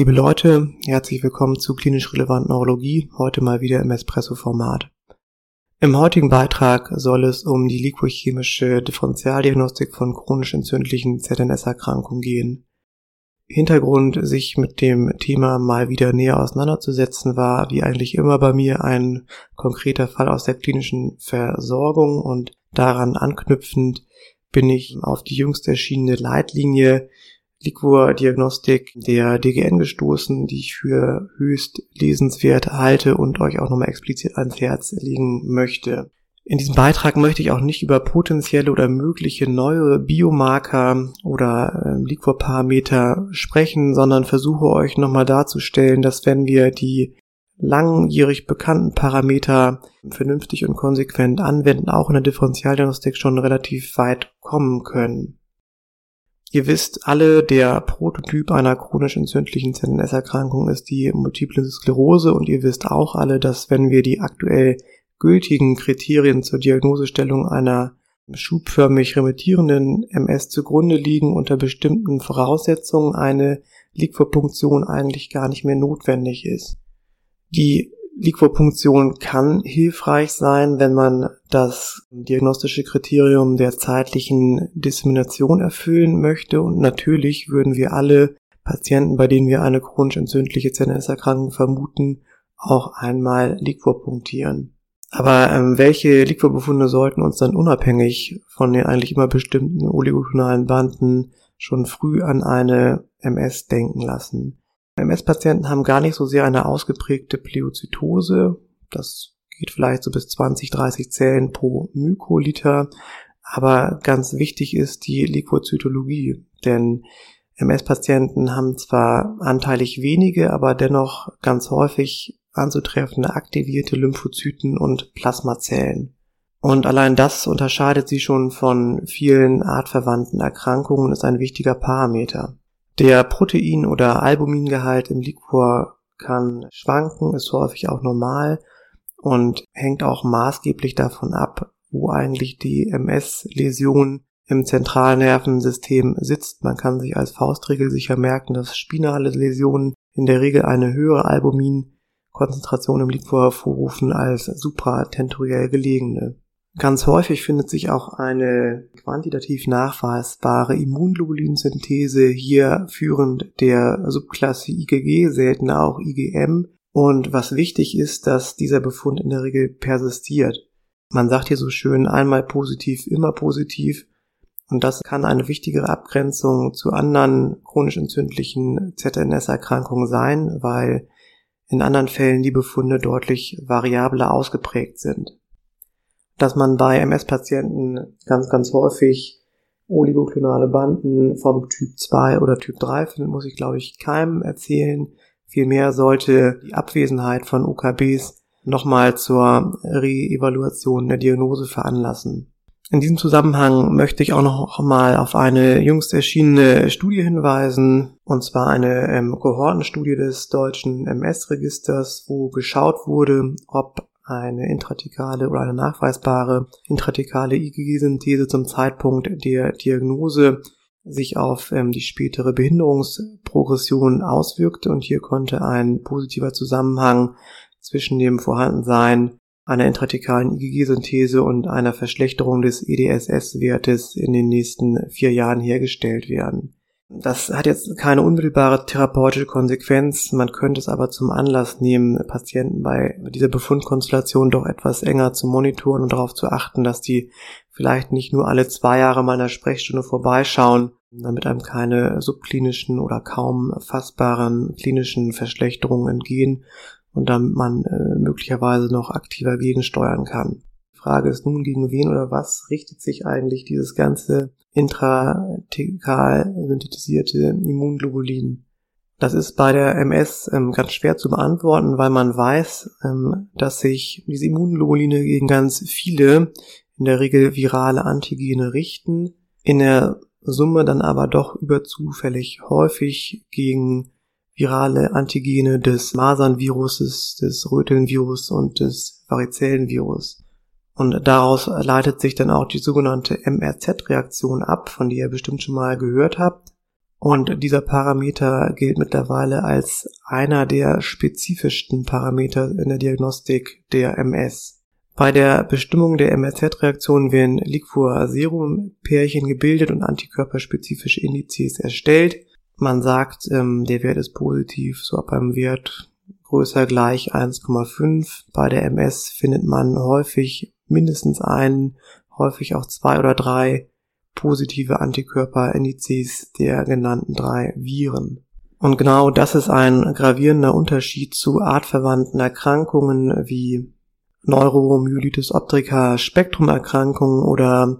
Liebe Leute, herzlich willkommen zu klinisch relevant Neurologie, heute mal wieder im Espresso-Format. Im heutigen Beitrag soll es um die liquochemische Differentialdiagnostik von chronisch entzündlichen ZNS-Erkrankungen gehen. Hintergrund, sich mit dem Thema mal wieder näher auseinanderzusetzen, war wie eigentlich immer bei mir ein konkreter Fall aus der klinischen Versorgung und daran anknüpfend bin ich auf die jüngst erschienene Leitlinie Liquor-Diagnostik der DGN gestoßen, die ich für höchst lesenswert halte und euch auch nochmal explizit ans Herz legen möchte. In diesem Beitrag möchte ich auch nicht über potenzielle oder mögliche neue Biomarker oder äh, Liquorparameter sprechen, sondern versuche euch nochmal darzustellen, dass wenn wir die langjährig bekannten Parameter vernünftig und konsequent anwenden, auch in der Differentialdiagnostik schon relativ weit kommen können. Ihr wisst alle, der Prototyp einer chronisch entzündlichen ZNS-Erkrankung ist die Multiple Sklerose und ihr wisst auch alle, dass wenn wir die aktuell gültigen Kriterien zur Diagnosestellung einer schubförmig remittierenden MS zugrunde liegen, unter bestimmten Voraussetzungen eine Liquorpunktion eigentlich gar nicht mehr notwendig ist. Die Liquorpunktion kann hilfreich sein, wenn man das diagnostische Kriterium der zeitlichen Dissemination erfüllen möchte und natürlich würden wir alle Patienten, bei denen wir eine chronisch entzündliche ZNS-Erkrankung vermuten, auch einmal Liquor punktieren. Aber ähm, welche Liquorbefunde sollten uns dann unabhängig von den eigentlich immer bestimmten oligotonalen Banden schon früh an eine MS denken lassen? MS-Patienten haben gar nicht so sehr eine ausgeprägte Pleozytose. Das geht vielleicht so bis 20, 30 Zellen pro Mykoliter. Aber ganz wichtig ist die Liquozytologie, denn MS-Patienten haben zwar anteilig wenige, aber dennoch ganz häufig anzutreffende aktivierte Lymphozyten und Plasmazellen. Und allein das unterscheidet sie schon von vielen artverwandten Erkrankungen und ist ein wichtiger Parameter. Der Protein- oder Albumingehalt im Liquor kann schwanken, ist häufig auch normal und hängt auch maßgeblich davon ab, wo eigentlich die MS-Läsion im Zentralnervensystem sitzt. Man kann sich als Faustregel sicher merken, dass spinale Läsionen in der Regel eine höhere Albuminkonzentration im Liquor hervorrufen als supratentoriell gelegene. Ganz häufig findet sich auch eine quantitativ nachweisbare Immunglobulinsynthese, hier führend der Subklasse IgG, seltener auch IgM. Und was wichtig ist, dass dieser Befund in der Regel persistiert. Man sagt hier so schön einmal positiv, immer positiv. Und das kann eine wichtigere Abgrenzung zu anderen chronisch entzündlichen ZNS-Erkrankungen sein, weil in anderen Fällen die Befunde deutlich variabler ausgeprägt sind dass man bei MS-Patienten ganz, ganz häufig oligoklonale Banden vom Typ 2 oder Typ 3 findet, muss ich glaube ich keinem erzählen. Vielmehr sollte die Abwesenheit von UKBs nochmal zur Re-Evaluation der Diagnose veranlassen. In diesem Zusammenhang möchte ich auch noch mal auf eine jüngst erschienene Studie hinweisen, und zwar eine ähm, Kohortenstudie des deutschen MS-Registers, wo geschaut wurde, ob eine intratikale oder eine nachweisbare intratikale IgG-Synthese zum Zeitpunkt der Diagnose sich auf ähm, die spätere Behinderungsprogression auswirkte und hier konnte ein positiver Zusammenhang zwischen dem Vorhandensein einer intratikalen IgG-Synthese und einer Verschlechterung des EDSS-Wertes in den nächsten vier Jahren hergestellt werden. Das hat jetzt keine unmittelbare therapeutische Konsequenz. Man könnte es aber zum Anlass nehmen, Patienten bei dieser Befundkonstellation doch etwas enger zu monitoren und darauf zu achten, dass die vielleicht nicht nur alle zwei Jahre mal in der Sprechstunde vorbeischauen, damit einem keine subklinischen oder kaum fassbaren klinischen Verschlechterungen entgehen und damit man äh, möglicherweise noch aktiver gegensteuern kann. Frage ist nun, gegen wen oder was richtet sich eigentlich dieses ganze intratekal synthetisierte Immunglobulin. Das ist bei der MS ähm, ganz schwer zu beantworten, weil man weiß, ähm, dass sich diese Immunglobuline gegen ganz viele, in der Regel virale Antigene richten, in der Summe dann aber doch überzufällig häufig gegen virale Antigene des Masernviruses, des Rötelnvirus und des Varizellenvirus. Und daraus leitet sich dann auch die sogenannte MRZ-Reaktion ab, von der ihr bestimmt schon mal gehört habt. Und dieser Parameter gilt mittlerweile als einer der spezifischsten Parameter in der Diagnostik der MS. Bei der Bestimmung der MRZ-Reaktion werden Liquor-Serum-Pärchen gebildet und antikörperspezifische Indizes erstellt. Man sagt, ähm, der Wert ist positiv, so ab einem Wert größer gleich 1,5. Bei der MS findet man häufig mindestens einen, häufig auch zwei oder drei positive Antikörperindizes der genannten drei Viren. Und genau das ist ein gravierender Unterschied zu artverwandten Erkrankungen wie Neuromyelitis optica, Spektrumerkrankungen oder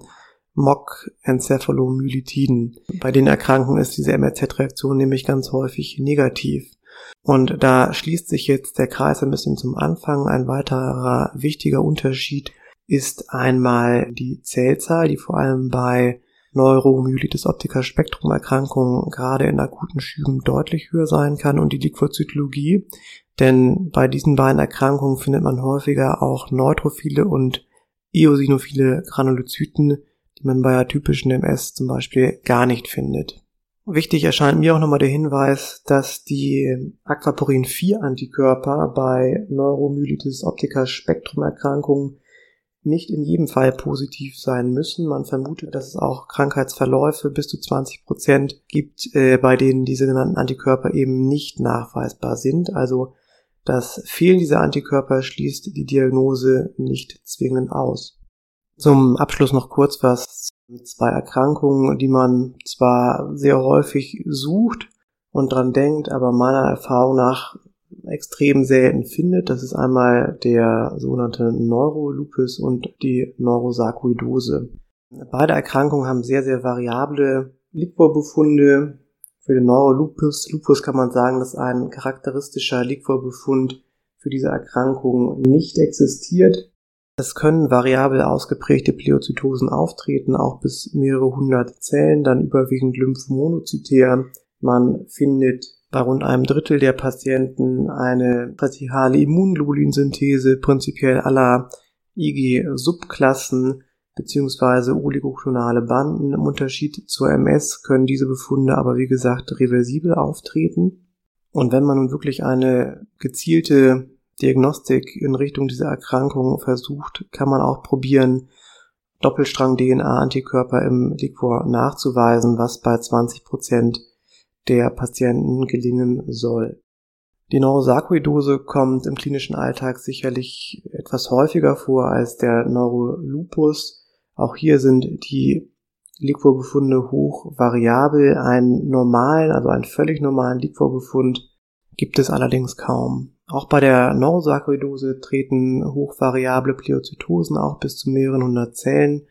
MOC-Enzephalomyelitiden. Bei den Erkrankungen ist diese MRZ-Reaktion nämlich ganz häufig negativ. Und da schließt sich jetzt der Kreis ein bisschen zum Anfang. Ein weiterer wichtiger Unterschied ist einmal die Zellzahl, die vor allem bei Neuromyelitis optica Spektrumerkrankungen gerade in akuten Schüben deutlich höher sein kann und die Liquozytologie, denn bei diesen beiden Erkrankungen findet man häufiger auch neutrophile und eosinophile Granulozyten, die man bei atypischen MS zum Beispiel gar nicht findet. Wichtig erscheint mir auch nochmal der Hinweis, dass die Aquaporin 4 Antikörper bei Neuromyelitis optica Spektrumerkrankungen nicht in jedem Fall positiv sein müssen. Man vermutet, dass es auch Krankheitsverläufe bis zu 20 Prozent gibt, äh, bei denen diese genannten Antikörper eben nicht nachweisbar sind. Also das Fehlen dieser Antikörper schließt die Diagnose nicht zwingend aus. Zum Abschluss noch kurz was zwei Erkrankungen, die man zwar sehr häufig sucht und dran denkt, aber meiner Erfahrung nach extrem selten findet. Das ist einmal der sogenannte Neurolupus und die Neurosarkoidose. Beide Erkrankungen haben sehr, sehr variable Liquorbefunde. Für den Neurolupus Lupus kann man sagen, dass ein charakteristischer Liquorbefund für diese Erkrankung nicht existiert. Es können variabel ausgeprägte Pleozytosen auftreten, auch bis mehrere hundert Zellen, dann überwiegend lymphmonozytär. Man findet bei rund einem Drittel der Patienten eine prätikale Immunglobulinsynthese prinzipiell aller IG-Subklassen beziehungsweise oligoklonale Banden. Im Unterschied zur MS können diese Befunde aber wie gesagt reversibel auftreten. Und wenn man nun wirklich eine gezielte Diagnostik in Richtung dieser Erkrankung versucht, kann man auch probieren, Doppelstrang-DNA-Antikörper im Liquor nachzuweisen, was bei 20 Prozent der Patienten gelingen soll. Die Neurosarkoidose kommt im klinischen Alltag sicherlich etwas häufiger vor als der Neurolupus. Auch hier sind die Liquorbefunde hoch variabel. Einen normalen, also einen völlig normalen Liquorbefund gibt es allerdings kaum. Auch bei der Neurosarkoidose treten hochvariable Pleozytosen auch bis zu mehreren hundert Zellen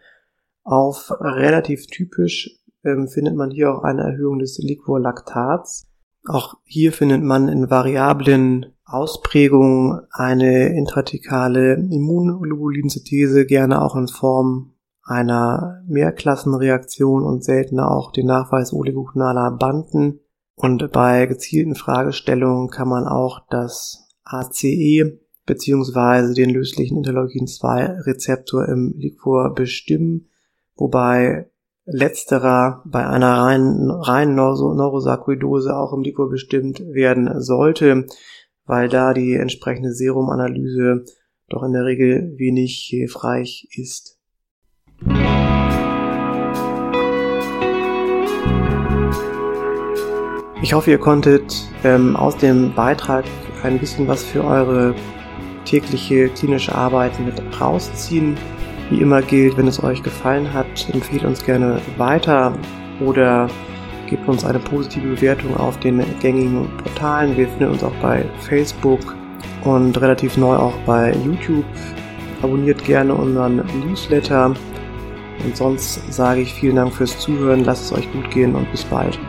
auf. Relativ typisch ähm, findet man hier auch eine Erhöhung des Liquorlaktats. Auch hier findet man in variablen Ausprägungen eine intratikale Immunglobulinsynthese, gerne auch in Form einer Mehrklassenreaktion und seltener auch den Nachweis oligoklonaler Banden. Und bei gezielten Fragestellungen kann man auch das ACE beziehungsweise den löslichen Interleukin-2-Rezeptor im Liquor bestimmen, wobei letzterer bei einer reinen, reinen Neurosarkoidose auch im Liquor bestimmt werden sollte, weil da die entsprechende Serumanalyse doch in der Regel wenig hilfreich ist. Ich hoffe, ihr konntet ähm, aus dem Beitrag ein bisschen was für eure tägliche klinische Arbeit mit rausziehen. Wie immer gilt, wenn es euch gefallen hat, empfehlt uns gerne weiter oder gebt uns eine positive Bewertung auf den gängigen Portalen. Wir finden uns auch bei Facebook und relativ neu auch bei YouTube. Abonniert gerne unseren Newsletter. Und sonst sage ich vielen Dank fürs Zuhören, lasst es euch gut gehen und bis bald.